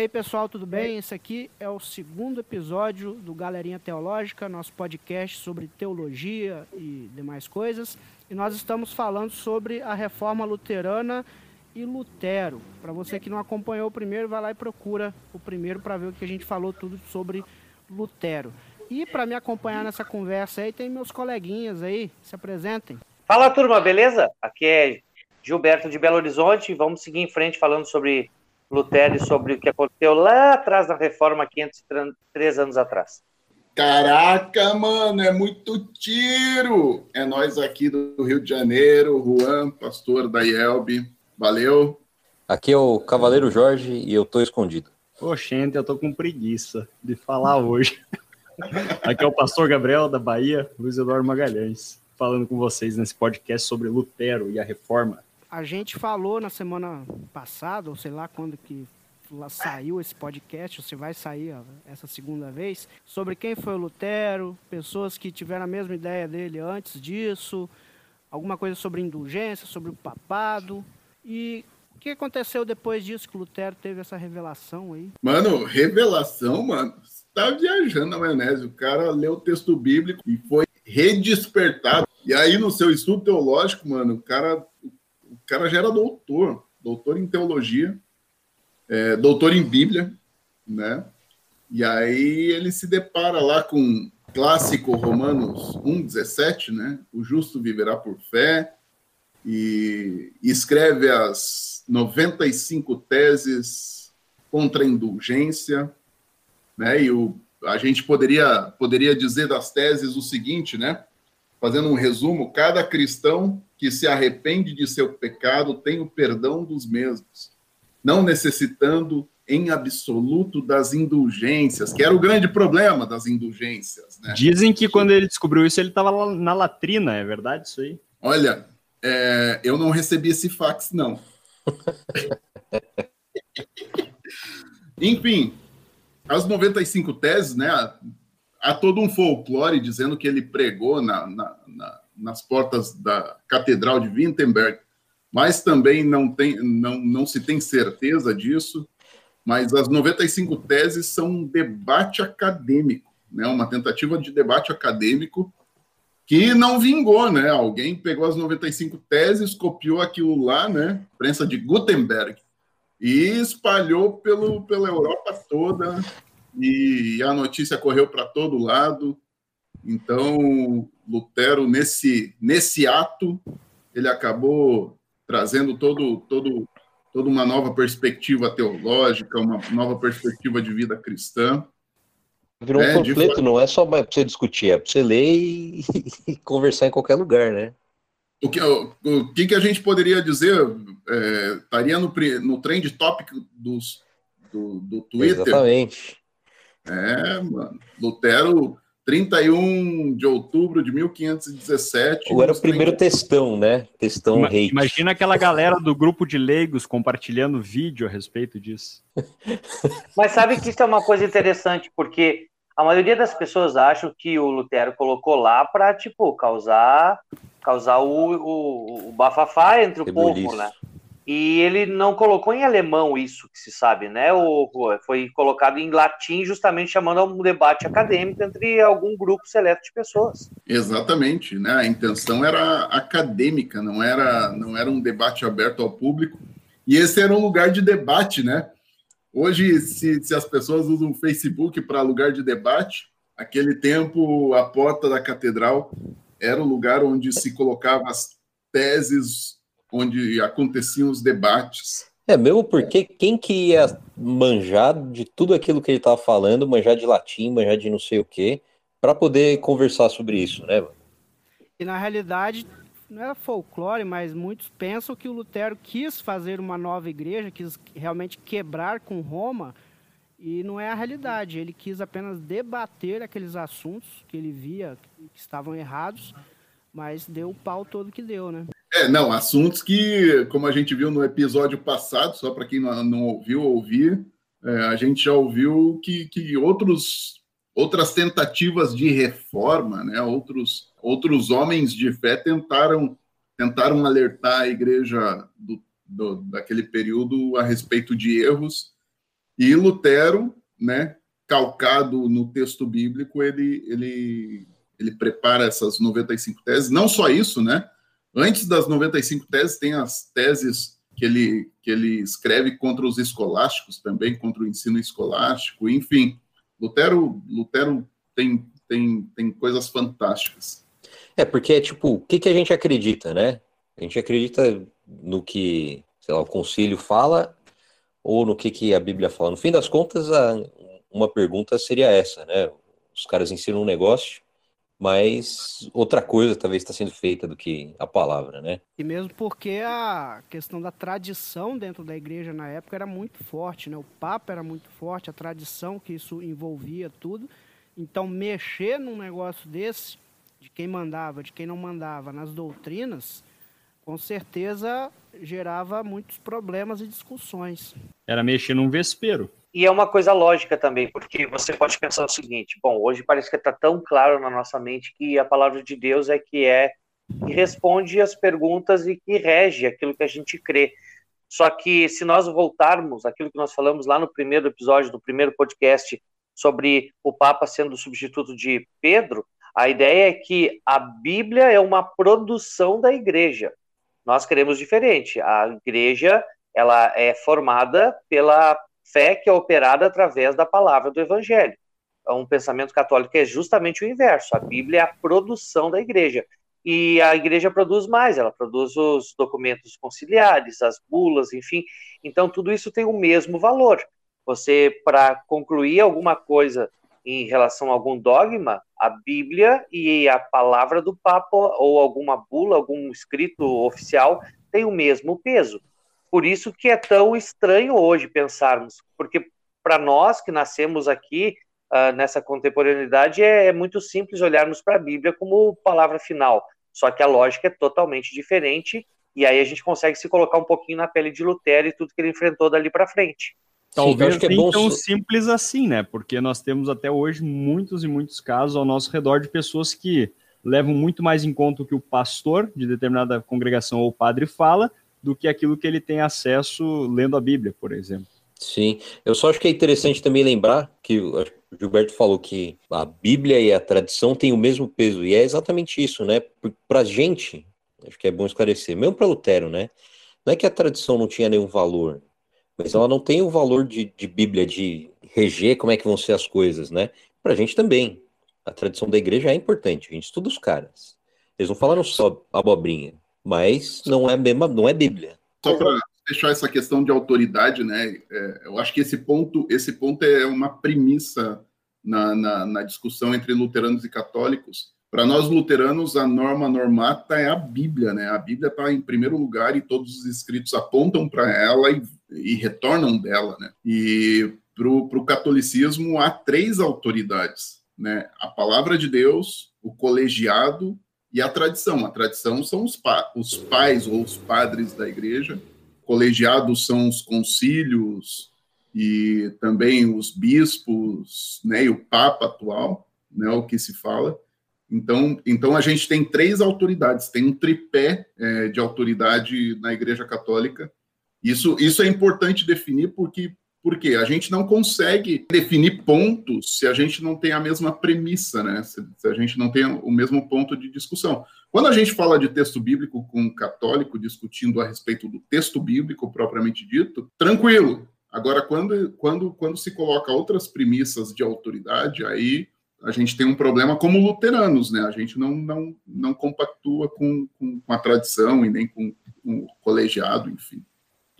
aí, pessoal, tudo bem? Esse aqui é o segundo episódio do Galerinha Teológica, nosso podcast sobre teologia e demais coisas. E nós estamos falando sobre a reforma luterana e Lutero. Para você que não acompanhou o primeiro, vai lá e procura o primeiro para ver o que a gente falou tudo sobre Lutero. E para me acompanhar nessa conversa aí, tem meus coleguinhas aí, se apresentem. Fala turma, beleza? Aqui é Gilberto de Belo Horizonte. Vamos seguir em frente falando sobre Lutero sobre o que aconteceu lá atrás da reforma, 503 anos atrás. Caraca, mano, é muito tiro! É nós aqui do Rio de Janeiro, Juan, pastor da IELB. Valeu! Aqui é o Cavaleiro Jorge e eu tô escondido. Oxente, eu tô com preguiça de falar hoje. Aqui é o pastor Gabriel da Bahia, Luiz Eduardo Magalhães, falando com vocês nesse podcast sobre Lutero e a reforma. A gente falou na semana passada, ou sei lá quando que saiu esse podcast, se vai sair ó, essa segunda vez, sobre quem foi o Lutero, pessoas que tiveram a mesma ideia dele antes disso, alguma coisa sobre indulgência, sobre o papado. E o que aconteceu depois disso que o Lutero teve essa revelação aí? Mano, revelação, mano. Você tá viajando na maionese. O cara leu o texto bíblico e foi redespertado. E aí, no seu estudo teológico, mano, o cara cara já era doutor, doutor em teologia, é, doutor em Bíblia, né? E aí ele se depara lá com clássico Romanos 1,17, né? O justo viverá por fé, e, escreve as 95 teses contra a indulgência, né? E o, a gente poderia, poderia dizer das teses o seguinte, né? Fazendo um resumo, cada cristão que se arrepende de seu pecado tem o perdão dos mesmos, não necessitando em absoluto das indulgências, que era o grande problema das indulgências. Né? Dizem que quando ele descobriu isso, ele estava na latrina, é verdade isso aí? Olha, é, eu não recebi esse fax, não. Enfim, as 95 teses, né? Há todo um folclore dizendo que ele pregou na, na, na nas portas da Catedral de Wittenberg, mas também não, tem, não, não se tem certeza disso. Mas as 95 teses são um debate acadêmico, né? uma tentativa de debate acadêmico que não vingou, né? Alguém pegou as 95 teses, copiou aquilo lá, né? Prensa de Gutenberg, e espalhou pelo, pela Europa toda, e a notícia correu para todo lado. Então, Lutero, nesse, nesse ato, ele acabou trazendo todo, todo, toda uma nova perspectiva teológica, uma nova perspectiva de vida cristã. Virou é, um panfleto, não é só para você discutir, é para você ler e, e, conversar em qualquer lugar, né? O que, o, o que, que a gente poderia dizer? É, estaria no, no trend topic dos, do, do Twitter. Exatamente. É, mano. Lutero 31 de outubro de 1517. Ou era o primeiro 30... textão, né? Textão Ima hate. Imagina aquela galera do grupo de leigos compartilhando vídeo a respeito disso. Mas sabe que isso é uma coisa interessante, porque a maioria das pessoas acham que o Lutero colocou lá para, tipo, causar, causar o, o, o bafafá entre o povo, né? E ele não colocou em alemão isso que se sabe, né? O, foi colocado em latim, justamente chamando a um debate acadêmico entre algum grupo seleto de pessoas. Exatamente, né? A intenção era acadêmica, não era, não era um debate aberto ao público. E esse era um lugar de debate, né? Hoje, se, se as pessoas usam o Facebook para lugar de debate, aquele tempo a porta da catedral era o lugar onde se colocava as teses onde aconteciam os debates. É, mesmo porque quem que ia manjar de tudo aquilo que ele estava falando, manjar de latim, manjar de não sei o quê, para poder conversar sobre isso, né? E na realidade, não era folclore, mas muitos pensam que o Lutero quis fazer uma nova igreja, quis realmente quebrar com Roma, e não é a realidade. Ele quis apenas debater aqueles assuntos que ele via que estavam errados, mas deu o pau todo que deu, né? É, não, assuntos que, como a gente viu no episódio passado, só para quem não, não, ouviu ouvir, é, a gente já ouviu que, que outros, outras tentativas de reforma, né, outros, outros homens de fé tentaram, tentaram alertar a igreja do, do, daquele período a respeito de erros, E Lutero, né, calcado no texto bíblico, ele, ele, ele prepara essas 95 teses. Não só isso, né? Antes das 95 teses, tem as teses que ele, que ele escreve contra os escolásticos também, contra o ensino escolástico, enfim. Lutero, Lutero tem, tem, tem coisas fantásticas. É, porque tipo, o que, que a gente acredita, né? A gente acredita no que, sei lá, o concílio fala ou no que, que a Bíblia fala. No fim das contas, a, uma pergunta seria essa, né? Os caras ensinam um negócio, mas outra coisa talvez está sendo feita do que a palavra, né? E mesmo porque a questão da tradição dentro da igreja na época era muito forte, né? O Papa era muito forte, a tradição que isso envolvia tudo. Então, mexer num negócio desse, de quem mandava, de quem não mandava, nas doutrinas, com certeza gerava muitos problemas e discussões. Era mexer num vespeiro. E é uma coisa lógica também, porque você pode pensar o seguinte: bom, hoje parece que está tão claro na nossa mente que a palavra de Deus é que é que responde as perguntas e que rege aquilo que a gente crê. Só que se nós voltarmos aquilo que nós falamos lá no primeiro episódio do primeiro podcast sobre o Papa sendo substituto de Pedro, a ideia é que a Bíblia é uma produção da igreja. Nós queremos diferente. A igreja ela é formada pela fé que é operada através da palavra do evangelho. Um pensamento católico é justamente o inverso. A Bíblia é a produção da igreja. E a igreja produz mais, ela produz os documentos conciliares, as bulas, enfim. Então, tudo isso tem o mesmo valor. Você, para concluir alguma coisa em relação a algum dogma, a Bíblia e a palavra do Papa ou alguma bula, algum escrito oficial tem o mesmo peso. Por isso que é tão estranho hoje pensarmos, porque para nós que nascemos aqui uh, nessa contemporaneidade é, é muito simples olharmos para a Bíblia como palavra final. Só que a lógica é totalmente diferente e aí a gente consegue se colocar um pouquinho na pele de Lutero e tudo que ele enfrentou dali para frente. Talvez Sim, é nem tão simples assim, né? Porque nós temos até hoje muitos e muitos casos ao nosso redor de pessoas que levam muito mais em conta o que o pastor de determinada congregação ou padre fala do que aquilo que ele tem acesso lendo a Bíblia, por exemplo. Sim, eu só acho que é interessante também lembrar que o Gilberto falou que a Bíblia e a tradição têm o mesmo peso, e é exatamente isso, né? Para a gente, acho que é bom esclarecer, mesmo para Lutero, né? Não é que a tradição não tinha nenhum valor, mas ela não tem o valor de, de Bíblia, de reger como é que vão ser as coisas, né? Para a gente também. A tradição da igreja é importante, a gente estuda os caras. Eles não falaram só abobrinha, mas não é mesmo, não é Bíblia. Só para fechar essa questão de autoridade, né? É, eu acho que esse ponto, esse ponto é uma premissa na, na, na discussão entre luteranos e católicos. Para nós luteranos, a norma normata é a Bíblia, né? A Bíblia está em primeiro lugar e todos os escritos apontam para ela e, e, retornam dela, né? E para o catolicismo há três autoridades, né? A palavra de Deus, o colegiado e a tradição. A tradição são os, pa os pais ou os padres da igreja, colegiados são os concílios e também os bispos, né, e o papa atual, né, o que se fala. Então, então a gente tem três autoridades, tem um tripé é, de autoridade na Igreja Católica. Isso, isso é importante definir porque porque a gente não consegue definir pontos se a gente não tem a mesma premissa, né? Se, se, a gente não tem o mesmo ponto de discussão. Quando a gente fala de texto bíblico com um católico discutindo a respeito do texto bíblico propriamente dito, tranquilo. Agora, quando, quando, quando se coloca outras premissas de autoridade, aí a gente tem um problema como luteranos, né? A gente não, não, não compactua com, com, a tradição e nem com, com o colegiado, enfim.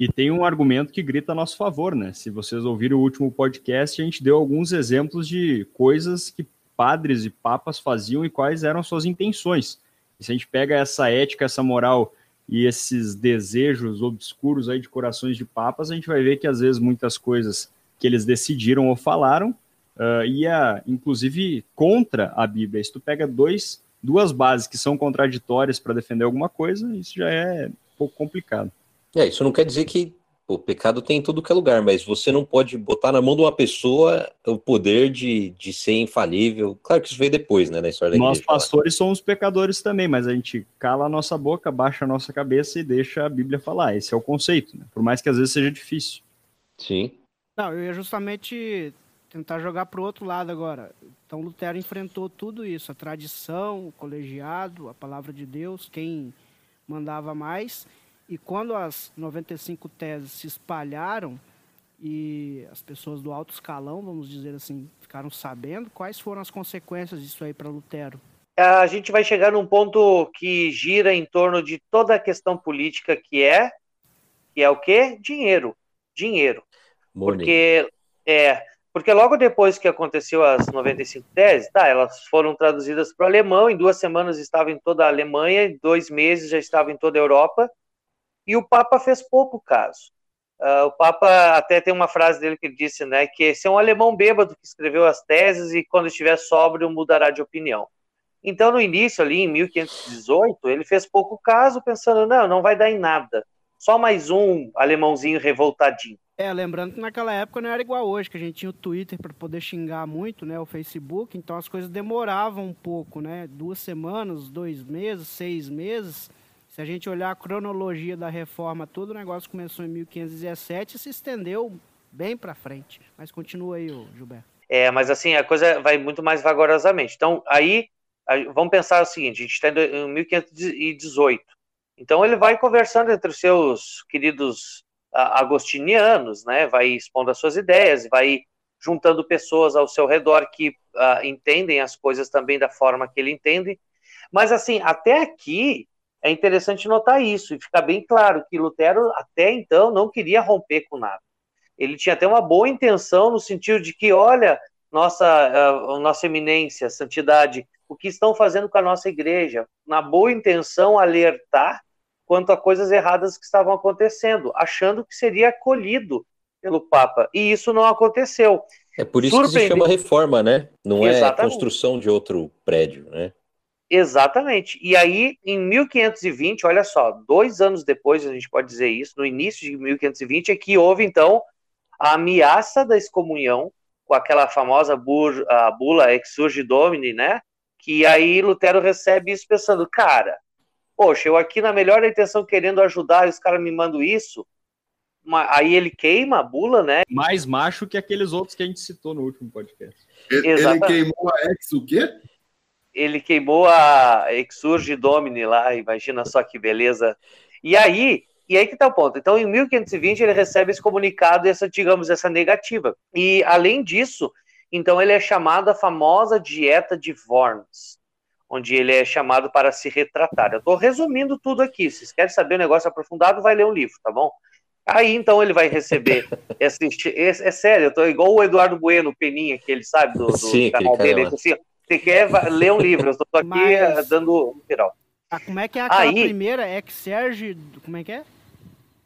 E tem um argumento que grita a nosso favor, né? Se vocês ouviram o último podcast, a gente deu alguns exemplos de coisas que padres e papas faziam e quais eram suas intenções. E se a gente pega essa ética, essa moral e esses desejos obscuros aí de corações de papas, a gente vai ver que às vezes muitas coisas que eles decidiram ou falaram uh, ia, inclusive, contra a Bíblia. Se tu pega dois, duas bases que são contraditórias para defender alguma coisa, isso já é um pouco complicado. É, isso não quer dizer que o pecado tem em tudo que é lugar, mas você não pode botar na mão de uma pessoa o poder de, de ser infalível. Claro que isso veio depois, né, na história da Nós igreja, pastores somos pecadores também, mas a gente cala a nossa boca, baixa a nossa cabeça e deixa a Bíblia falar. Esse é o conceito, né? por mais que às vezes seja difícil. Sim. Não, eu ia justamente tentar jogar para o outro lado agora. Então Lutero enfrentou tudo isso, a tradição, o colegiado, a palavra de Deus, quem mandava mais. E quando as 95 teses se espalharam e as pessoas do alto escalão, vamos dizer assim, ficaram sabendo, quais foram as consequências disso aí para Lutero? A gente vai chegar num ponto que gira em torno de toda a questão política que é, que é o quê? Dinheiro. Dinheiro. Money. Porque é, porque logo depois que aconteceu as 95 teses, tá, elas foram traduzidas para o alemão, em duas semanas estava em toda a Alemanha, em dois meses já estava em toda a Europa, e o Papa fez pouco caso. Uh, o Papa até tem uma frase dele que ele disse, né, que esse é um alemão bêbado que escreveu as teses e quando estiver sóbrio mudará de opinião. Então, no início, ali em 1518, ele fez pouco caso, pensando, não, não vai dar em nada. Só mais um alemãozinho revoltadinho. É, lembrando que naquela época não era igual hoje, que a gente tinha o Twitter para poder xingar muito, né, o Facebook, então as coisas demoravam um pouco, né, duas semanas, dois meses, seis meses. Se a gente olhar a cronologia da reforma, todo o negócio começou em 1517 e se estendeu bem para frente. Mas continua aí, Gilberto. É, mas assim, a coisa vai muito mais vagarosamente. Então, aí, vamos pensar o seguinte, a gente está em 1518. Então, ele vai conversando entre os seus queridos agostinianos, né? Vai expondo as suas ideias, vai juntando pessoas ao seu redor que uh, entendem as coisas também da forma que ele entende. Mas assim, até aqui é interessante notar isso e ficar bem claro que Lutero até então não queria romper com nada. Ele tinha até uma boa intenção no sentido de que, olha, nossa, uh, nossa eminência, santidade, o que estão fazendo com a nossa igreja, na boa intenção alertar quanto a coisas erradas que estavam acontecendo, achando que seria acolhido pelo Papa. E isso não aconteceu. É por isso que se chama reforma, né? Não é Exatamente. é construção de outro prédio, né? Exatamente. E aí, em 1520, olha só, dois anos depois, a gente pode dizer isso, no início de 1520, é que houve, então, a ameaça da excomunhão, com aquela famosa bur, a bula Exurge Domini, né? Que aí Lutero recebe isso pensando, cara, poxa, eu aqui na melhor intenção querendo ajudar, e os caras me mandam isso. Aí ele queima a bula, né? Mais macho que aqueles outros que a gente citou no último podcast. Ele, ele queimou a ex o quê? Ele queimou a Exurge Domini lá, imagina só que beleza. E aí, e aí que tá o ponto. Então, em 1520, ele recebe esse comunicado, essa, digamos, essa negativa. E, além disso, então ele é chamado a famosa dieta de Worms onde ele é chamado para se retratar. Eu estou resumindo tudo aqui. Se vocês querem saber o um negócio aprofundado, vai ler o livro, tá bom? Aí então ele vai receber esse, esse, é sério, eu tô igual o Eduardo Bueno, Peninha, que ele sabe do, do Sim, canal dele. Assim, você quer ler um livro, eu estou aqui Mas... Eh, dando um geral. Ah, como é que é aquela Aí, primeira? Exerge. Como é que é?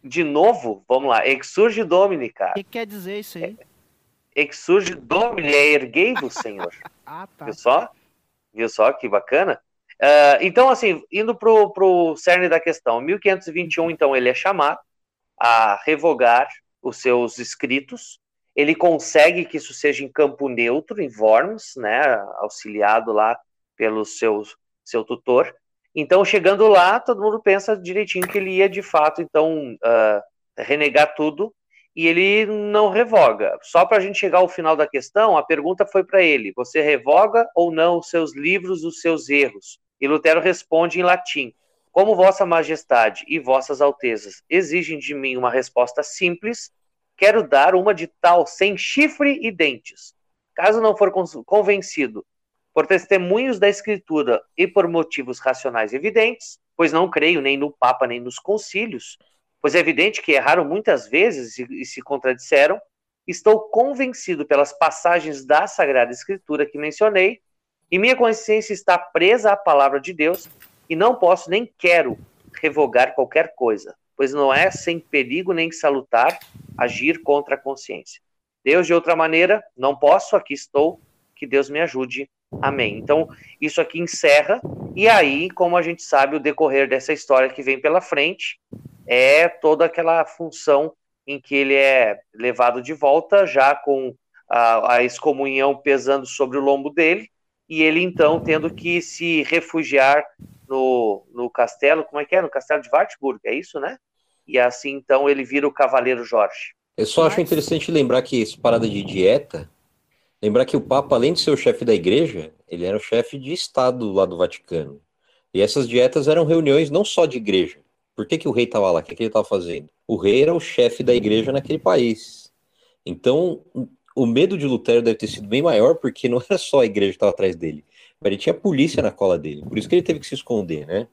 De novo, vamos lá. Exurge Domini, cara. O que quer dizer isso aí? É, exurge Domini é erguei-vos, Senhor. ah, tá. Viu só? Viu só que bacana? Uh, então, assim, indo para o cerne da questão, 1521, então, ele é chamado a revogar os seus escritos. Ele consegue que isso seja em campo neutro, em Worms, né, auxiliado lá pelo seu, seu tutor. Então, chegando lá, todo mundo pensa direitinho que ele ia, de fato, então, uh, renegar tudo e ele não revoga. Só para a gente chegar ao final da questão, a pergunta foi para ele: você revoga ou não os seus livros, os seus erros? E Lutero responde em latim: Como Vossa Majestade e Vossas Altezas exigem de mim uma resposta simples, quero dar uma de tal sem chifre e dentes. Caso não for convencido por testemunhos da Escritura e por motivos racionais evidentes, pois não creio nem no Papa nem nos concílios, pois é evidente que erraram muitas vezes e, se contradisseram, estou convencido pelas passagens da Sagrada Escritura que mencionei, e minha consciência está presa à palavra de Deus, e não posso nem quero revogar qualquer coisa, pois não é sem perigo nem salutar agir contra a consciência. Deus, de outra maneira, não posso, aqui estou, que Deus me ajude. Amém. Então, isso aqui encerra, e aí, como a gente sabe, o decorrer dessa história que vem pela frente, é toda aquela função em que ele é levado de volta, já com a, a excomunhão pesando sobre o lombo dele, e ele então tendo que se refugiar no, no castelo, como é que é? No castelo de Wartburg, é isso, né? E assim então ele vira o Cavaleiro Jorge. Eu só acho interessante lembrar que essa parada de dieta, lembrar que o Papa, além de ser o chefe da igreja, ele era o chefe de Estado lá do Vaticano. E essas dietas eram reuniões não só de igreja. Por que, que o rei estava lá? O que, que ele estava fazendo? O rei era o chefe da igreja naquele país. Então, o medo de Lutero deve ter sido bem maior, porque não era só a igreja que estava atrás dele, mas ele tinha polícia na cola dele. Por isso que ele teve que se esconder, né?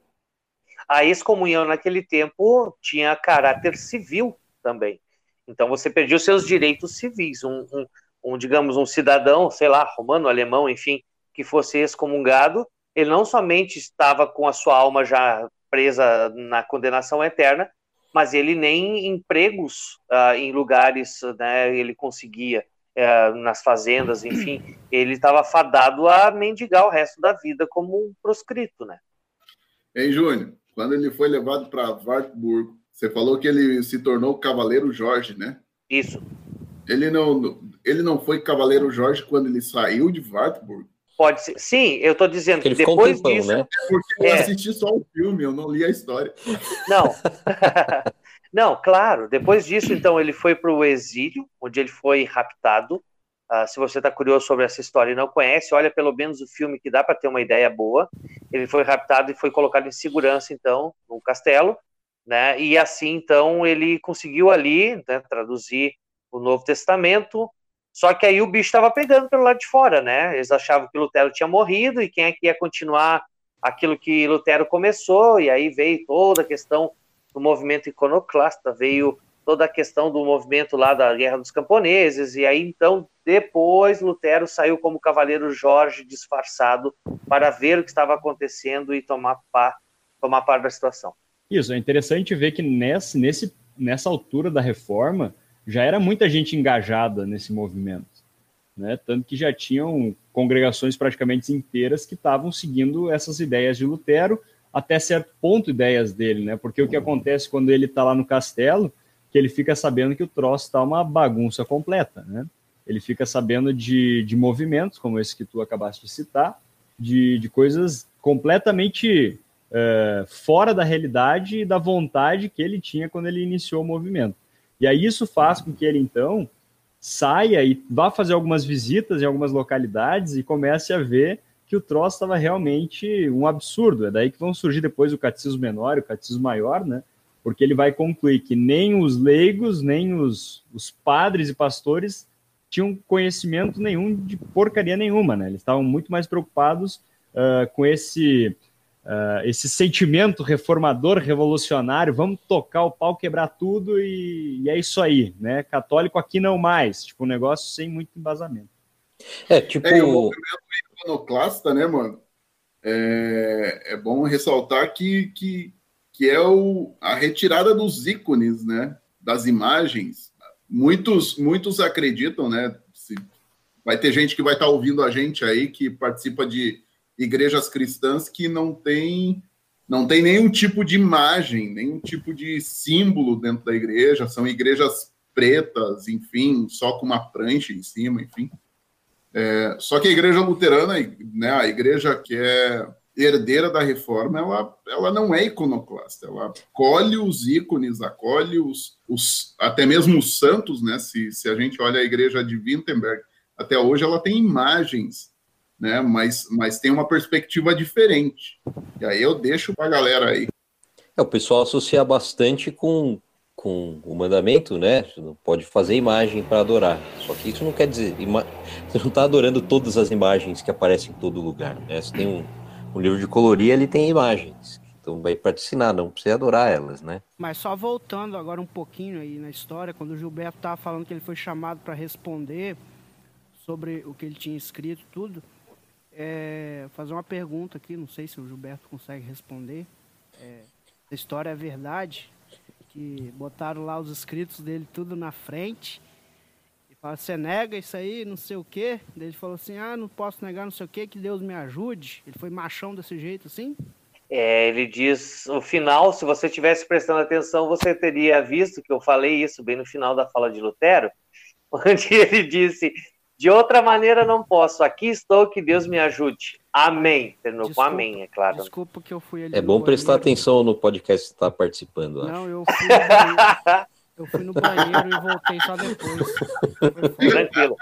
A excomunhão naquele tempo tinha caráter civil também. Então você perdia os seus direitos civis. Um, um- um, digamos, um cidadão, sei lá, romano, alemão, enfim, que fosse excomungado, ele não somente estava com a sua alma já presa na condenação eterna, mas ele nem empregos ah, em lugares, né, ele conseguia eh, nas fazendas, enfim, ele estava fadado a mendigar o resto da vida como um proscrito, né? Hein, Júnior? Quando ele foi levado para Wartburg, você falou que ele se tornou Cavaleiro Jorge, né? Isso. Ele não, ele não foi Cavaleiro Jorge quando ele saiu de Wartburg? Pode ser. Sim, eu estou dizendo que ele ficou depois tempão, disso. né? Porque eu É. assisti só o filme, eu não li a história. Não. Não, claro. Depois disso, então, ele foi para o exílio, onde ele foi raptado. Ah, se você está curioso sobre essa história e não conhece, olha pelo menos o filme que dá para ter uma ideia boa. Ele foi raptado e foi colocado em segurança, então, no castelo, né? E assim, então, ele conseguiu ali né, traduzir o Novo Testamento. Só que aí o bicho estava pegando pelo lado de fora, né? Eles achavam que Lutero tinha morrido e quem é que ia continuar aquilo que Lutero começou, e aí veio toda a questão do movimento iconoclasta, veio toda a questão do movimento lá da Guerra dos Camponeses, e aí então, depois, Lutero saiu como Cavaleiro Jorge disfarçado para ver o que estava acontecendo e tomar, par, tomar parte da situação. Isso, é interessante ver que nesse, nesse, nessa altura da reforma já era muita gente engajada nesse movimento. Né? Tanto que já tinham congregações praticamente inteiras que estavam seguindo essas ideias de Lutero, até certo ponto ideias dele, né? Porque o que acontece quando ele está lá no castelo, que ele fica sabendo que o troço está uma bagunça completa, né? Ele fica sabendo de, de movimentos, como esse que tu acabaste de citar, de, de coisas completamente é, fora da realidade e da vontade que ele tinha quando ele iniciou o movimento. E aí isso faz com que ele, então, saia e vá fazer algumas visitas em algumas localidades e comece a ver que o troço estava realmente um absurdo. É daí que vão surgir depois o catecismo menor e o catecismo maior, né? Porque ele vai concluir que nem os leigos, nem os, os padres e pastores tinham conhecimento nenhum de porcaria nenhuma, né? Eles estavam muito mais preocupados uh, com esse, uh, esse sentimento reformador, revolucionário, vamos tocar o pau, quebrar tudo e, e é isso aí, né? Católico aqui não mais, tipo, um negócio sem muito embasamento. É, tipo. É, o movimento iconoclasta, né, mano? É, é bom ressaltar que, que, que é o, a retirada dos ícones, né? Das imagens. Muitos, muitos acreditam, né? Se, vai ter gente que vai estar ouvindo a gente aí que participa de igrejas cristãs que não tem não tem nenhum tipo de imagem, nenhum tipo de símbolo dentro da igreja, são igrejas pretas, enfim, só com uma prancha em cima, enfim. É, só que a igreja luterana, né, a igreja que é herdeira da reforma, ela, ela não é iconoclasta, ela acolhe os ícones, acolhe os, os até mesmo os santos, né? Se, se a gente olha a igreja de Wittenberg, até hoje ela tem imagens, né? Mas, mas tem uma perspectiva diferente. E aí eu deixo para a galera aí. É, o pessoal associa bastante com, com o mandamento, né? Você não pode fazer imagem para adorar. Só que isso não quer dizer. Ima... Você não está adorando todas as imagens que aparecem em todo lugar. Né? Você tem um, um livro de colorir, ele tem imagens. Então vai ensinar, não precisa adorar elas, né? Mas só voltando agora um pouquinho aí na história, quando o Gilberto estava falando que ele foi chamado para responder sobre o que ele tinha escrito, tudo, é, fazer uma pergunta aqui, não sei se o Gilberto consegue responder. É, a história é verdade, que botaram lá os escritos dele tudo na frente. Você nega isso aí, não sei o quê. Daí ele falou assim, ah, não posso negar não sei o quê, que Deus me ajude. Ele foi machão desse jeito assim? É, ele diz, o final, se você tivesse prestando atenção, você teria visto que eu falei isso bem no final da fala de Lutero, onde ele disse, de outra maneira não posso, aqui estou, que Deus me ajude. Amém. Terminou Desculpa, com amém, é claro. Desculpa que eu fui ali. É no bom prestar banheiro. atenção no podcast que você está participando, acho. Não, eu fui, no Eu fui no banheiro e voltei só depois. Tranquilo.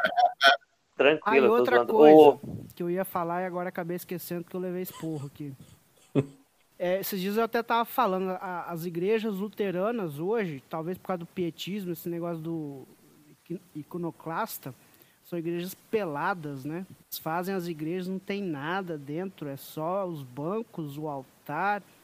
Tranquilo. Aí outra coisa Ô, que eu ia falar e agora acabei esquecendo que eu levei esporro aqui. É, esses dias eu até tava falando, a- as igrejas luteranas hoje, talvez por causa do pietismo, esse negócio do iconoclasta, são igrejas peladas, né? Eles fazem as igrejas, não tem nada dentro, é só os bancos, o altar.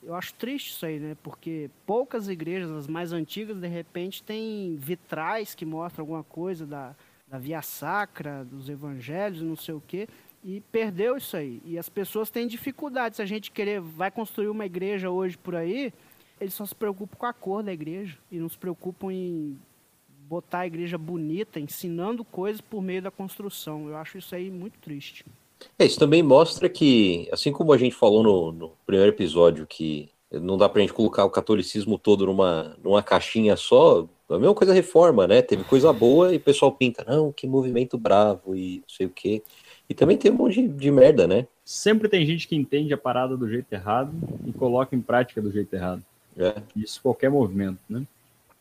Eu acho triste isso aí, né? Porque poucas igrejas, as mais antigas, de repente, tem vitrais que mostram alguma coisa da, da via sacra, dos evangelhos, não sei o quê, e perdeu isso aí. E as pessoas têm dificuldade. Se a gente querer, vai construir uma igreja hoje por aí, eles só se preocupam com a cor da igreja e não se preocupam em botar a igreja bonita, ensinando coisas por meio da construção. Eu acho isso aí muito triste. É, isso também mostra que, assim como a gente falou no, no primeiro episódio, que não dá pra gente colocar o catolicismo todo numa, numa caixinha só, a mesma coisa a reforma, né? Teve coisa boa e o pessoal pinta, não, que movimento bravo e não sei o quê. E também tem um monte de, de merda, né? Sempre tem gente que entende a parada do jeito errado e coloca em prática do jeito errado. É. Isso qualquer movimento, né?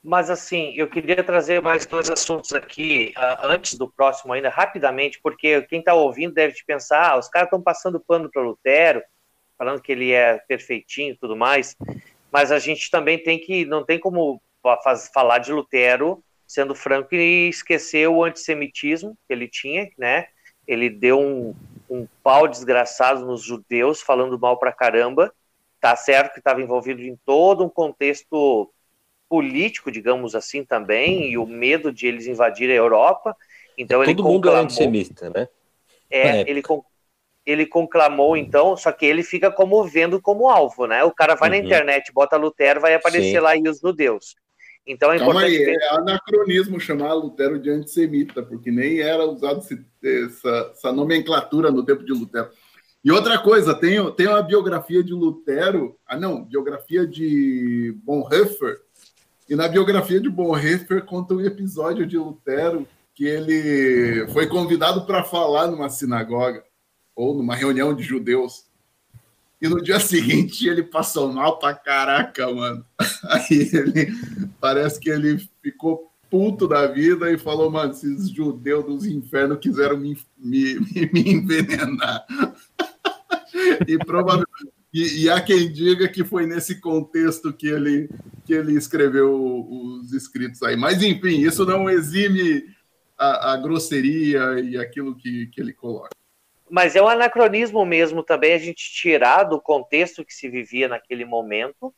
Mas assim, eu queria trazer mais dois assuntos aqui ah, antes do próximo ainda, rapidamente, porque quem está ouvindo deve te pensar, ah, os caras estão passando pano para Lutero, falando que ele é perfeitinho e tudo mais, mas a gente também tem que, não tem como falar de Lutero, sendo franco, e esquecer o antissemitismo que ele tinha, né? Ele deu um, um pau desgraçado nos judeus, falando mal pra caramba, tá certo que estava envolvido em todo um contexto político, digamos assim, também, e o medo de eles invadirem a Europa. Então ele Todo mundo é conclamou, antissemita, né? é, ele, con- ele conclamou, então, só que ele fica como vendo como alvo, né? O cara vai na Uhum. internet, bota Lutero, vai aparecer Sim. lá e os judeus. Então é Calma importante aí, ver- é anacronismo chamar Lutero de antissemita, porque nem era usado esse- essa, essa nomenclatura no tempo de Lutero. E outra coisa, tem, tem uma biografia de Lutero, ah não, biografia de Bonhoeffer, e na biografia de Bonhoeffer conta um episódio de Lutero que ele foi convidado para falar numa sinagoga ou numa reunião de judeus. E no dia seguinte ele passou mal pra caraca, mano. Aí ele parece que ele ficou puto da vida e falou, mano, esses judeus dos infernos quiseram me, me, me- envenenar. e provavelmente. E, e há quem diga que foi nesse contexto que ele, que ele escreveu os escritos aí. Mas, enfim, isso não exime a, a grosseria e aquilo que, que ele coloca. Mas é um anacronismo mesmo também a gente tirar do contexto que se vivia naquele momento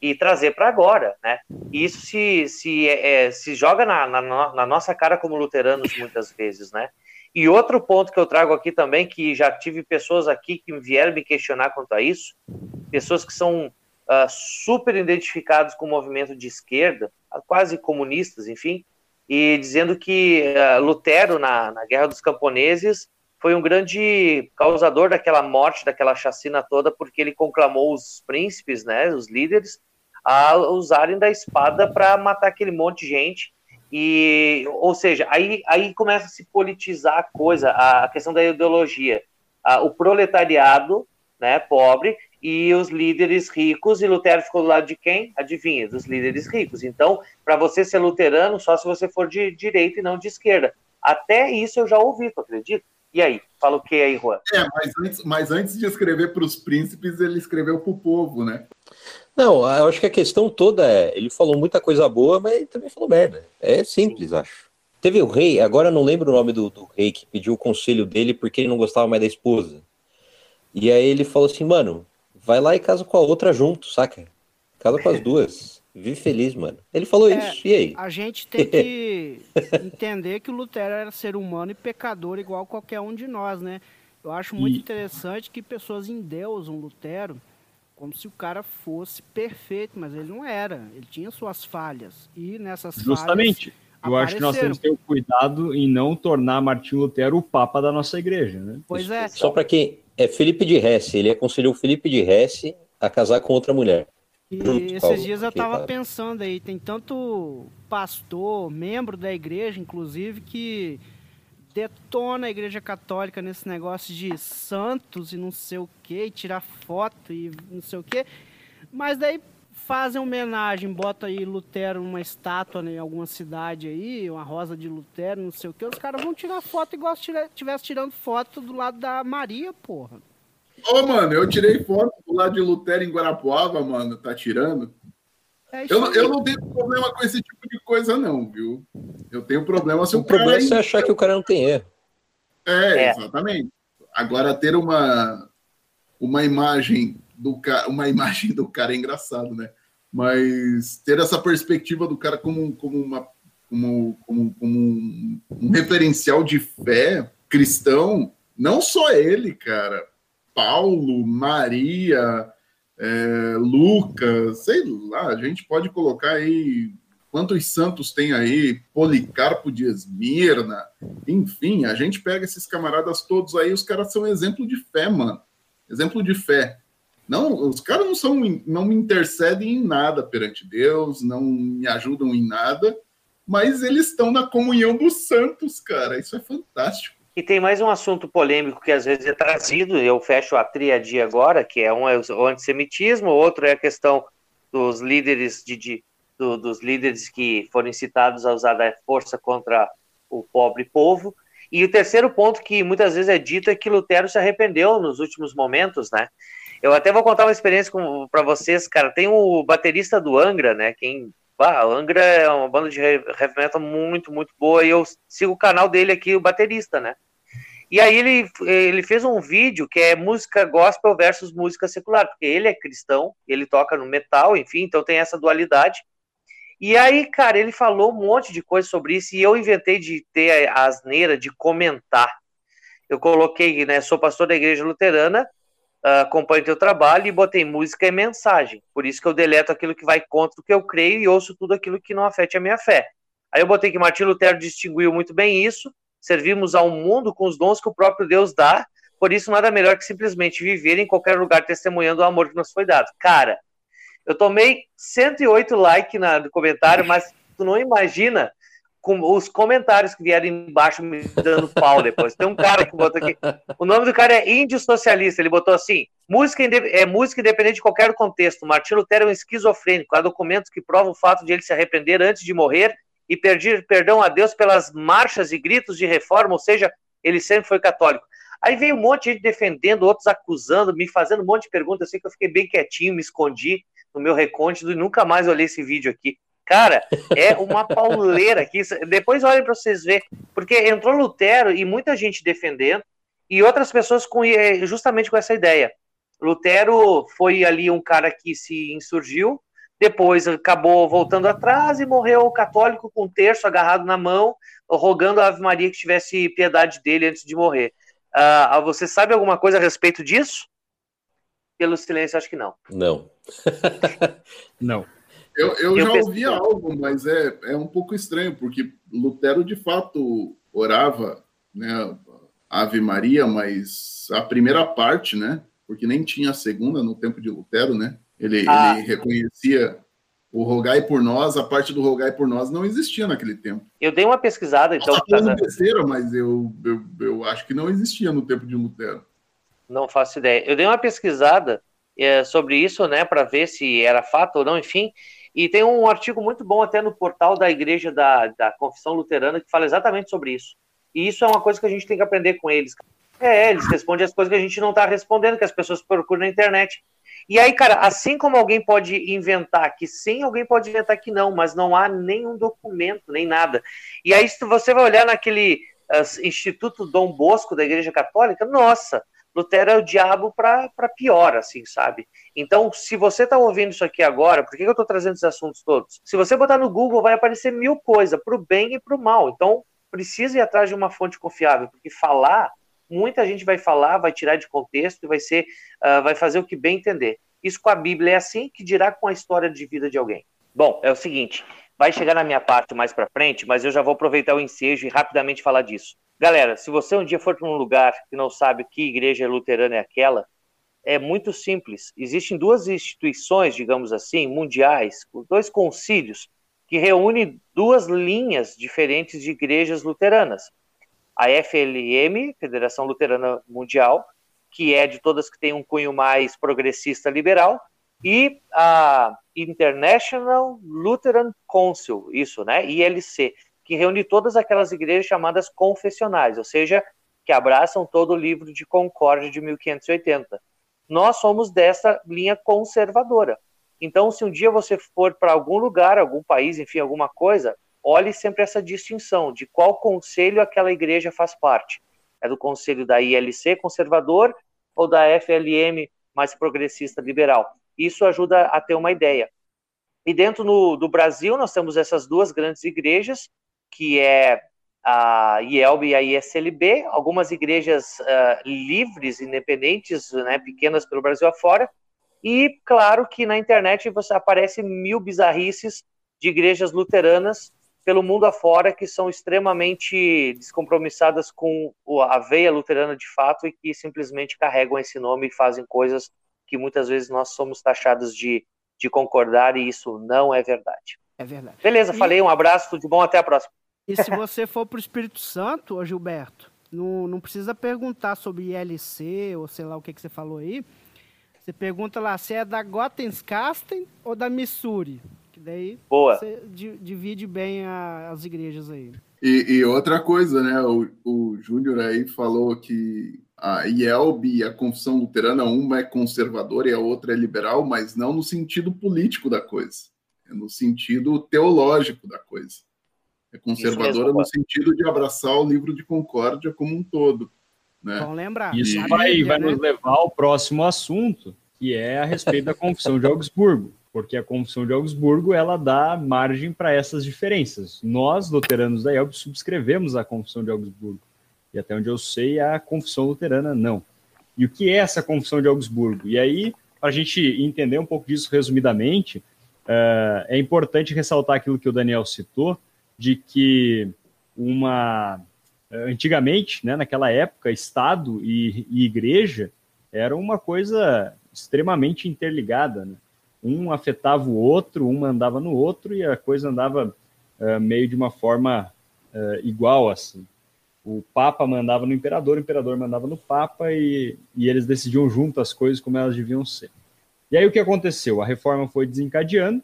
e trazer para agora, né? E isso se, se, é, se joga na, na, na nossa cara como luteranos muitas vezes, né? E outro ponto que eu trago aqui também, que já tive pessoas aqui que vieram me questionar quanto a isso, pessoas que são ah, super identificados com o movimento de esquerda, quase comunistas, enfim, e dizendo que ah, Lutero, na, na Guerra dos Camponeses, foi um grande causador daquela morte, daquela chacina toda, porque ele conclamou os príncipes, né, os líderes, a usarem da espada para matar aquele monte de gente. E, ou seja, aí, aí começa a se politizar a coisa, a, a questão da ideologia. Ah, o proletariado, né, pobre, e os líderes ricos, e Lutero ficou do lado de quem? Adivinha, dos líderes ricos. Então, para você ser luterano, só se você for de direita e não de esquerda. Até isso eu já ouvi, tu acredita? E aí? Fala o que aí, Juan? É, mas antes, mas antes de escrever para os príncipes, ele escreveu para o povo, né? Não, eu acho que a questão toda é, ele falou muita coisa boa, mas ele também falou merda. É simples, acho. Teve o rei, agora eu não lembro o nome do, do rei que pediu o conselho dele porque ele não gostava mais da esposa. E aí ele falou assim, mano, vai lá e casa com a outra junto, saca? Casa com as duas. Vive feliz, mano. Ele falou É, isso, e aí? A gente tem que entender que o Lutero era ser humano e pecador igual qualquer um de nós, né? Eu acho muito E- interessante que pessoas endeusam Lutero como se o cara fosse perfeito, mas ele não era. Ele tinha suas falhas. E nessas Justamente. Eu acho que nós temos que ter o cuidado em não tornar Martinho Lutero o papa da nossa igreja, né? falhas. Pois é. Só pra quem... É Felipe de Hesse, ele aconselhou Felipe de Hesse a casar com outra mulher. E Junto, esses Paulo, dias eu porque tava tá- pensando aí, tem tanto pastor, membro da igreja, inclusive, que detona a igreja católica nesse negócio de santos e não sei o que, tirar foto e não sei o que. Mas daí fazem homenagem, bota aí Lutero numa estátua né, em alguma cidade aí, uma rosa de Lutero, não sei o que, os caras vão tirar foto igual se estivesse tirando foto do lado da Maria, porra. Ô, mano, eu tirei foto do lado de Lutero em Guarapuava, mano, tá tirando? É eu, não, eu não tenho problema com esse tipo de coisa, não, viu? Eu tenho problema se o, o problema é você achar que o cara não tem erro. É, é, exatamente. Agora, ter uma, uma imagem do cara, uma imagem do cara é engraçado, né? Mas ter essa perspectiva do cara como, como, uma, como, como, como um, um referencial de fé cristão, não só ele, cara. Paulo, Maria, é, Lucas, sei lá, a gente pode colocar aí quantos santos tem aí, Policarpo de Esmirna, enfim, a gente pega esses camaradas todos aí, os caras são exemplo de fé, mano. Exemplo de fé. Não, os caras não são, não me intercedem em nada perante Deus, não me ajudam em nada, mas eles estão na comunhão dos santos, cara. Isso é fantástico. E tem mais um assunto polêmico que às vezes é trazido, eu fecho a tríade agora, que é um é o antissemitismo, outro é a questão dos líderes de, de do, dos líderes que foram incitados a usar a força contra o pobre povo. E o terceiro ponto que muitas vezes é dito é que Lutero se arrependeu nos últimos momentos, né? Eu até vou contar uma experiência para vocês, cara. Tem o baterista do Angra, né? Quem. Ah, Angra é uma banda de heavy metal muito, muito boa. E eu sigo o canal dele aqui, o baterista, né? E aí ele, ele fez um vídeo que é música gospel versus música secular, porque ele é cristão, ele toca no metal, enfim, então tem essa dualidade. E aí, cara, ele falou um monte de coisa sobre isso e eu inventei de ter a asneira de comentar. Eu coloquei, né, sou pastor da igreja luterana, uh, acompanho teu trabalho e botei música e mensagem. Por isso que eu deleto aquilo que vai contra o que eu creio e ouço tudo aquilo que não afete a minha fé. Aí eu botei que Martim Lutero distinguiu muito bem isso, servimos ao mundo com os dons que o próprio Deus dá, por isso nada melhor que simplesmente viver em qualquer lugar testemunhando o amor que nos foi dado. Cara, eu tomei 108 likes no comentário, mas tu não imagina com os comentários que vieram embaixo me dando pau depois. Tem um cara que botou aqui. O nome do cara é Índio Socialista. Ele botou assim: música é música independente de qualquer contexto. Martin Lutero é um esquizofrênico. Há documentos que provam o fato de ele se arrepender antes de morrer e pedir perdão a Deus pelas marchas e gritos de reforma, ou seja, ele sempre foi católico. Aí veio um monte de gente defendendo, outros acusando, me fazendo um monte de perguntas, assim que eu fiquei bem quietinho, me escondi no meu recôndito e nunca mais olhei esse vídeo aqui. Cara, é uma pauleira aqui. Depois olhem para vocês verem, porque entrou Lutero e muita gente defendendo, e outras pessoas com, é, justamente com essa ideia. Lutero foi ali um cara que se insurgiu, depois acabou voltando atrás e morreu católico com um terço agarrado na mão, rogando a Ave Maria que tivesse piedade dele antes de morrer. Uh, você sabe alguma coisa a respeito disso? Pelo silêncio, acho que não. Não. não. Eu, eu, eu já ouvi algo, mas é, é um pouco estranho, porque Lutero de fato orava, né, Ave Maria, mas a primeira parte, né, porque nem tinha a segunda no tempo de Lutero, né, ele, ah. ele reconhecia o rogai por nós, a parte do rogai por nós não existia naquele tempo. Eu dei uma pesquisada, então. Nossa, terceira, mas eu, eu, eu acho que não existia no tempo de Lutero. Não faço ideia. Eu dei uma pesquisada é, sobre isso, né, para ver se era fato ou não, enfim. E tem um artigo muito bom até no portal da Igreja da, da Confissão Luterana que fala exatamente sobre isso. E isso é uma coisa que a gente tem que aprender com eles. É, eles respondem as coisas que a gente não está respondendo, que as pessoas procuram na internet. E aí, cara, assim como alguém pode inventar que sim, alguém pode inventar que não, mas não há nenhum documento, nem nada. E aí, se você vai olhar naquele uh, Instituto Dom Bosco da Igreja Católica, nossa, Lutero é o diabo para pior, assim, sabe? Então, se você está ouvindo isso aqui agora, por que, que eu estou trazendo esses assuntos todos? Se você botar no Google, vai aparecer mil coisas, para o bem e para o mal. Então, precisa ir atrás de uma fonte confiável, porque falar, muita gente vai falar, vai tirar de contexto e vai ser, uh, vai fazer o que bem entender. Isso com a Bíblia é assim, que dirá com a história de vida de alguém. Bom, é o seguinte, vai chegar na minha parte mais para frente, mas eu já vou aproveitar o ensejo e rapidamente falar disso. Galera, se você um dia for para um lugar que não sabe que igreja luterana é aquela, é muito simples. Existem duas instituições, digamos assim, mundiais, dois concílios, que reúnem duas linhas diferentes de igrejas luteranas. A FLM, Federação Luterana Mundial, que é de todas que tem um cunho mais progressista liberal, e a International Lutheran Council, isso, né? ILC, que reúne todas aquelas igrejas chamadas confessionais, ou seja, que abraçam todo o livro de Concórdia de 1580. Nós somos dessa linha conservadora. Então, se um dia você for para algum lugar, algum país, enfim, alguma coisa, olhe sempre essa distinção de qual conselho aquela igreja faz parte. É do conselho da ILC conservador ou da FLM mais progressista liberal. Isso ajuda a ter uma ideia. E dentro no, do Brasil, nós temos essas duas grandes igrejas, que é a IELB e a ISLB, algumas igrejas uh, livres, independentes, né, pequenas pelo Brasil afora, e claro que na internet você aparece mil bizarrices de igrejas luteranas pelo mundo afora que são extremamente descompromissadas com a veia luterana de fato e que simplesmente carregam esse nome e fazem coisas que muitas vezes nós somos taxados de, de concordar e isso não é verdade. É verdade. Beleza, e... falei, um abraço, tudo de bom, até a próxima. E se você for para o Espírito Santo, ô Gilberto, não, não precisa perguntar sobre ILC ou sei lá o que, que você falou aí. Você pergunta lá se é da Gottenskasten ou da Missouri. Que daí Boa. você divide bem a, as igrejas aí. E, e, outra coisa, né? O, o Júnior aí falou que a IELB e a Confissão Luterana, uma é conservadora e a outra é liberal, mas não no sentido político da coisa, é no sentido teológico da coisa. É conservadora mesmo, no sentido de abraçar o livro de concórdia como um todo. Né? Vamos lembrar. Isso vai, vai né? nos levar ao próximo assunto, que é a respeito da Confissão de Augsburgo porque a Confissão de Augsburgo ela dá margem para essas diferenças. Nós, luteranos da IELB, subscrevemos a Confissão de Augsburgo, e até onde eu sei, a Confissão Luterana não. E o que é essa Confissão de Augsburgo? E aí, para a gente entender um pouco disso resumidamente, uh, é importante ressaltar aquilo que o Daniel citou, de que uma antigamente, né, naquela época, Estado e, e igreja eram uma coisa extremamente interligada, né? Um afetava o outro, um mandava no outro e a coisa andava uh, meio de uma forma uh, igual assim. O Papa mandava no imperador, o imperador mandava no Papa e, e eles decidiam junto as coisas como elas deviam ser. E aí o que aconteceu? A reforma foi desencadeando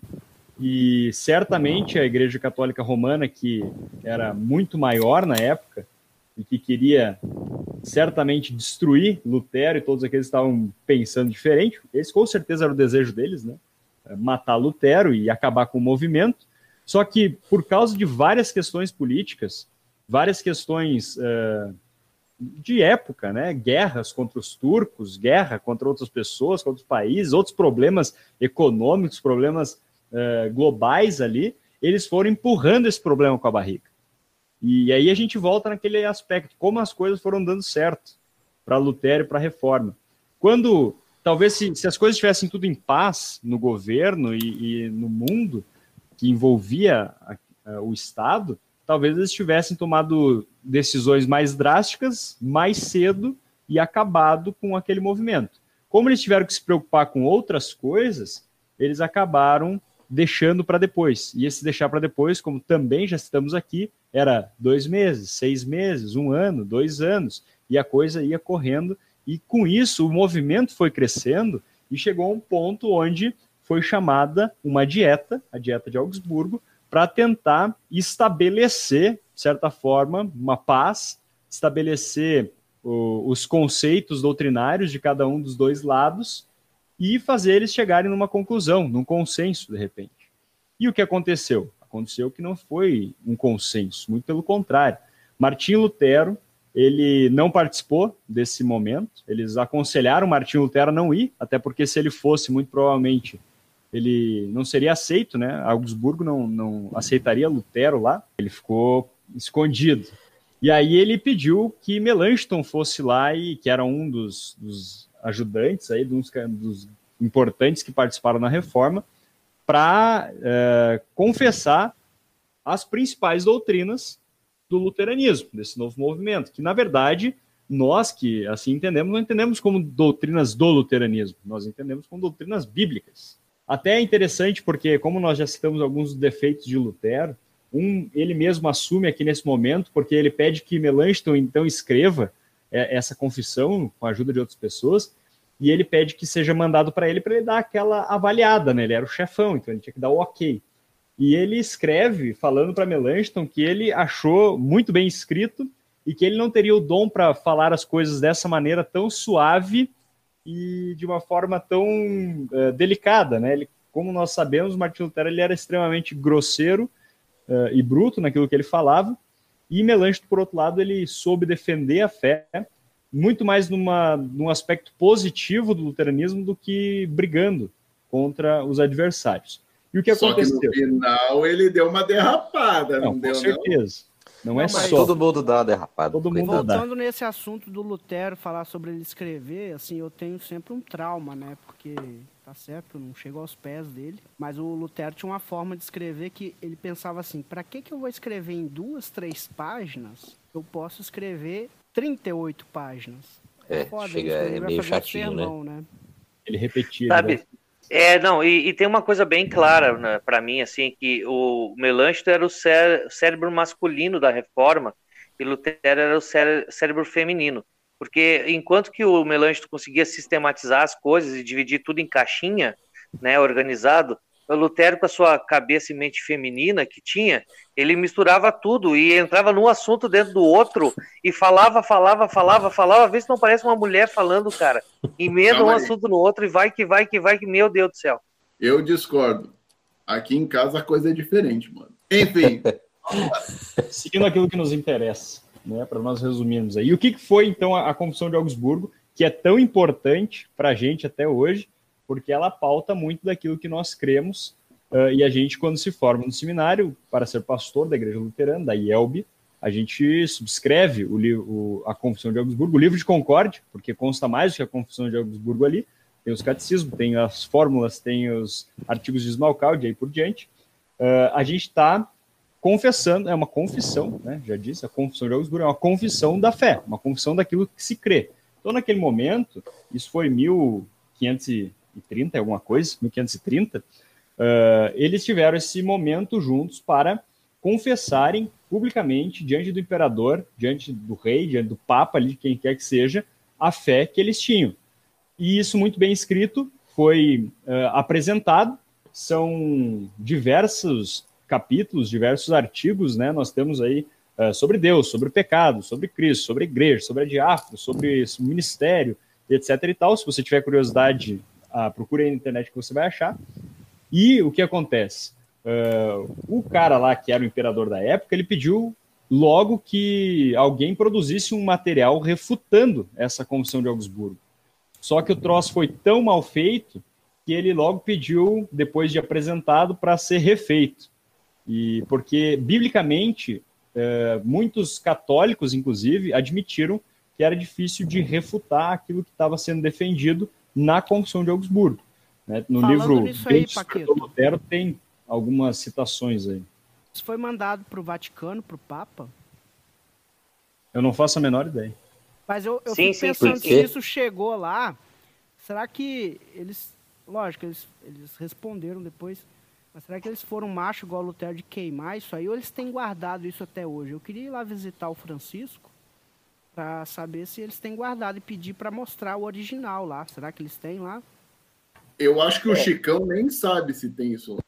e certamente a Igreja Católica Romana, que era muito maior na época e que queria certamente destruir Lutero e todos aqueles que estavam pensando diferente. Esse com certeza era o desejo deles, né? Matar Lutero e acabar com o movimento. Só que por causa de várias questões políticas, várias questões uh, de época, né? Guerras contra os turcos, guerra contra outras pessoas, contra outros países, outros problemas econômicos, problemas uh, globais ali, eles foram empurrando esse problema com a barriga. E aí a gente volta naquele aspecto, como as coisas foram dando certo para Lutero e para a reforma. Quando, talvez, se, se, as coisas estivessem tudo em paz no governo e, e no mundo que envolvia a, a, o Estado, talvez eles tivessem tomado decisões mais drásticas mais cedo e acabado com aquele movimento. Como eles tiveram que se preocupar com outras coisas, eles acabaram deixando para depois. E esse deixar para depois, como também já estamos aqui, era dois meses, seis meses, um ano, dois anos, e a coisa ia correndo, e com isso o movimento foi crescendo e chegou a um ponto onde foi chamada uma dieta, a dieta de Augsburgo, para tentar estabelecer, de certa forma, uma paz, estabelecer o, os conceitos doutrinários de cada um dos dois lados e fazer eles chegarem numa conclusão, num consenso, de repente. E o que aconteceu? Aconteceu que não foi um consenso, muito pelo contrário. Martim Lutero, ele não participou desse momento, eles aconselharam Martim Lutero a não ir, até porque se ele fosse, muito provavelmente, ele não seria aceito, né? Augsburgo não, não aceitaria Lutero lá, ele ficou escondido. E aí ele pediu que Melanchthon fosse lá, e que era um dos, dos ajudantes aí, dos, dos importantes que participaram na reforma, para é, confessar as principais doutrinas do luteranismo, desse novo movimento, que na verdade nós que assim entendemos, não entendemos como doutrinas do luteranismo, nós entendemos como doutrinas bíblicas. Até é interessante porque, como nós já citamos alguns defeitos de Lutero, um ele mesmo assume aqui nesse momento, porque ele pede que Melanchthon então escreva é, essa confissão com a ajuda de outras pessoas, e ele pede que seja mandado para ele para ele dar aquela avaliada, né? Ele era o chefão, então ele tinha que dar o ok. E ele escreve falando para Melanchthon que ele achou muito bem escrito e que ele não teria o dom para falar as coisas dessa maneira tão suave e de uma forma tão uh, delicada, né? Ele, como nós sabemos, Martin Lutero ele era extremamente grosseiro uh, e bruto naquilo que ele falava, e Melanchthon, por outro lado, ele soube defender a fé muito mais numa, num aspecto positivo do luteranismo do que brigando contra os adversários. E o que só aconteceu? Que no final ele deu uma derrapada, não, não deu, com certeza. Não, não é só. Todo mundo dá uma derrapada. Todo mundo Voltando dá. nesse assunto do Lutero, falar sobre ele escrever, assim, eu tenho sempre um trauma, né? Porque, tá certo, não chego aos pés dele. Mas o Lutero tinha uma forma de escrever que ele pensava assim: para que, que eu vou escrever em duas, três páginas? Eu posso escrever 38 páginas. É, Foda, chega, ele é meio um chatinho, sermão, né? Ele repetia. Sabe? né? É, não, e, e tem uma coisa bem clara né, para mim, assim, que o Melanchthon era o cé cérebro masculino da reforma e Lutero era o cé cérebro feminino. Porque enquanto que o Melanchthon conseguia sistematizar as coisas e dividir tudo em caixinha, né, organizado, Lutero, com a sua cabeça e mente feminina que tinha, ele misturava tudo e entrava num assunto dentro do outro e falava, falava, falava, falava. Às vezes não parece uma mulher falando, cara. Emenda um Calma aí. assunto no outro e vai que vai que vai que, meu Deus do céu. Eu discordo. Aqui em casa a coisa é diferente, mano. Enfim, Seguindo aquilo que nos interessa, né? Para nós resumirmos aí. E o que que foi, então, a, a Confissão de Augsburgo, que é tão importante para a gente até hoje, porque ela pauta muito daquilo que nós cremos. uh, e a gente, quando se forma no seminário, para ser pastor da Igreja Luterana, da IELB, a gente subscreve o, li- o- a Confissão de Augsburgo, o livro de Concórdia, porque consta mais do que a Confissão de Augsburgo ali. Tem os catecismos, tem as fórmulas, tem os artigos de Smalcald e aí por diante. Uh, a gente está confessando, é uma confissão, né? Já disse, a confissão de Augsburgo é uma confissão da fé, uma confissão daquilo que se crê. Então, naquele momento, isso foi 1530, alguma coisa, 1530, uh, eles tiveram esse momento juntos para confessarem publicamente diante do imperador, diante do rei, diante do papa, ali, quem quer que seja, a fé que eles tinham. E isso muito bem escrito foi uh, apresentado. São diversos capítulos, diversos artigos, né? Nós temos aí uh, sobre Deus, sobre o pecado, sobre Cristo, sobre a igreja, sobre a diácono, sobre o ministério, etc. e tal. Se você tiver curiosidade, uh, procure aí na internet que você vai achar. E o que acontece? Uh, o cara lá, que era o imperador da época, ele pediu logo que alguém produzisse um material refutando essa confissão de Augsburgo. Só que o troço foi tão mal feito que ele logo pediu, depois de apresentado, para ser refeito. E porque, biblicamente, uh, muitos católicos, inclusive, admitiram que era difícil de refutar aquilo que estava sendo defendido na Confissão de Augsburgo. Né? No Falando livro nisso aí, Paquito. Lutero tem algumas citações aí. Isso foi mandado para o Vaticano, para o Papa. Eu não faço a menor ideia. Mas eu, eu Sim, fico sim, pensando se quê? isso chegou lá. Será que eles. Lógico, eles, eles responderam depois. Mas será que eles foram macho igual o Lutero de queimar isso aí? Ou eles têm guardado isso até hoje? Eu queria ir lá visitar o Francisco para saber se eles têm guardado e pedir para mostrar o original lá. Será que eles têm lá? eu acho que o Chicão nem sabe se tem isso lá.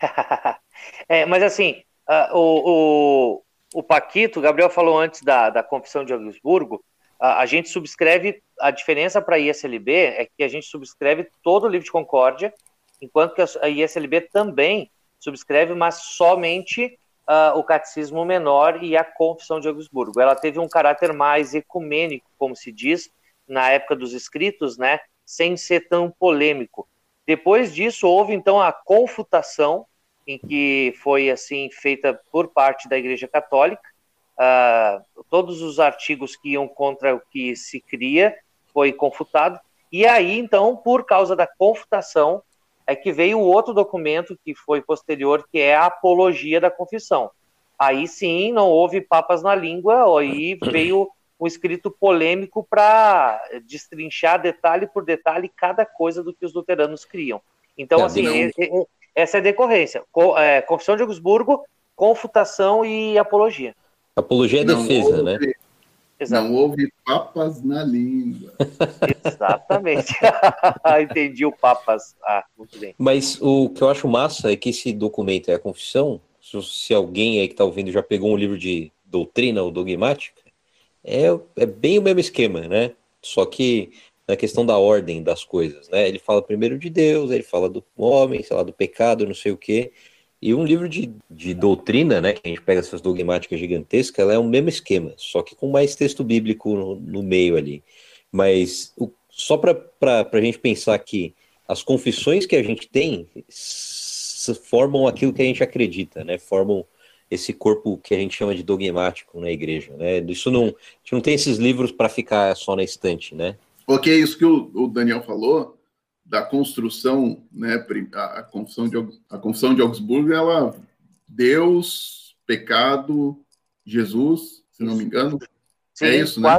É, mas assim, ah, o, o, o Paquito, o Gabriel falou antes da, da Confissão de Augsburgo, a, a gente subscreve, a diferença para a ISLB é que a gente subscreve todo o livro de Concórdia, enquanto que a, a ISLB também subscreve, mas somente ah, o Catecismo Menor e a Confissão de Augsburgo. Ela teve um caráter mais ecumênico, como se diz, na época dos escritos, né, sem ser tão polêmico. Depois disso, houve então a confutação, em que foi assim feita por parte da Igreja Católica. Ah, todos os artigos que iam contra o que se cria foi confutado. E aí, então, por causa da confutação, é que veio o outro documento que foi posterior, que é a apologia da confissão. Aí sim, não houve papas na língua, aí veio um escrito polêmico para destrinchar detalhe por detalhe cada coisa do que os luteranos criam. Então, É, assim, não. essa é a decorrência. Co- é, Confissão de Augsburgo, confutação e apologia. Apologia é Não defesa, houve- né? Exato. Não houve papas na língua. Exatamente. Entendi o papas. Ah, muito bem. Mas o que eu acho massa é que esse documento é a confissão. Se, se alguém aí que está ouvindo já pegou um livro de doutrina ou dogmática, é, é bem o mesmo esquema, né? Só que na questão da ordem das coisas, né? Ele fala primeiro de Deus, ele fala do homem, sei lá, do pecado, não sei o quê. E um livro de, de doutrina, né, que a gente pega essas dogmáticas gigantescas, ela é o mesmo esquema, só que com mais texto bíblico no, no meio ali. Mas o, só para a gente pensar que as confissões que a gente tem formam aquilo que a gente acredita, né? Formam esse corpo que a gente chama de dogmático na igreja, né? Isso não, a gente não tem esses livros para ficar só na estante, né? Ok, isso que o, o Daniel falou da construção, né, a, confissão de a confissão de Augsburgo, ela Deus, pecado, Jesus, se não me engano. Sim, é isso, né?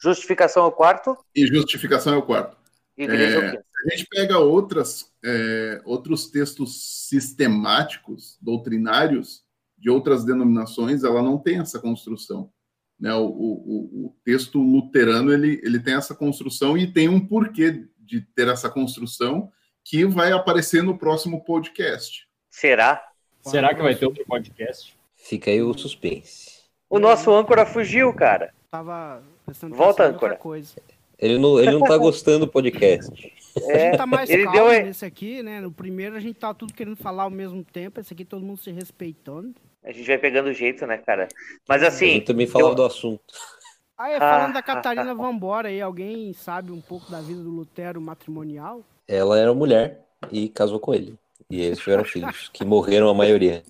Justificação é o quarto? E justificação é o quarto. Igreja é, a gente pega outras, é, outros textos sistemáticos, doutrinários, de outras denominações, ela não tem essa construção. Né? O, o, o texto luterano ele, ele tem essa construção e tem um porquê de ter essa construção que vai aparecer no próximo podcast. Será? Será que vai ter outro podcast? Fica aí o suspense. O nosso âncora fugiu, cara. Tava Volta, âncora. Coisa. Ele não, ele não tá gostando do podcast. É, a gente tá mais ele calmo deu... nesse aqui, né? No primeiro a gente tá tudo querendo falar ao mesmo tempo, esse aqui todo mundo se respeitando. A gente vai pegando jeito, né, cara? Mas assim. Eu também falava eu... do assunto. Ah, é, falando ah, da Catarina, vambora aí. Alguém sabe um pouco da vida do Lutero matrimonial? Ela era mulher e casou com ele. E eles tiveram filhos, que morreram a maioria.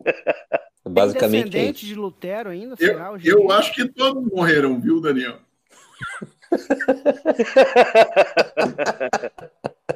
Basicamente. Tem descendente é de Lutero ainda? Eu, será, eu acho que todos morreram, viu, Daniel?